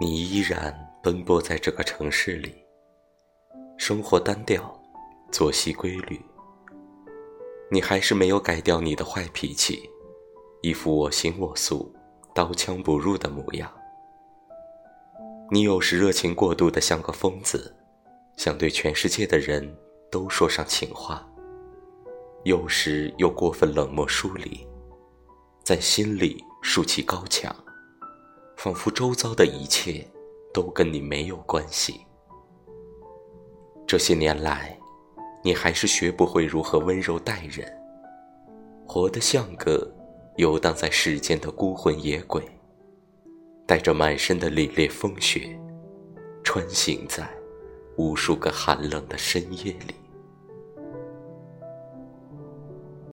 你依然奔波在这个城市里，生活单调，作息规律。你还是没有改掉你的坏脾气，一副我行我素、刀枪不入的模样。你有时热情过度的像个疯子，想对全世界的人都说上情话；有时又过分冷漠疏离，在心里竖起高墙，仿佛周遭的一切都跟你没有关系。这些年来，你还是学不会如何温柔待人，活得像个游荡在世间的孤魂野鬼，带着满身的凛冽风雪，穿行在无数个寒冷的深夜里。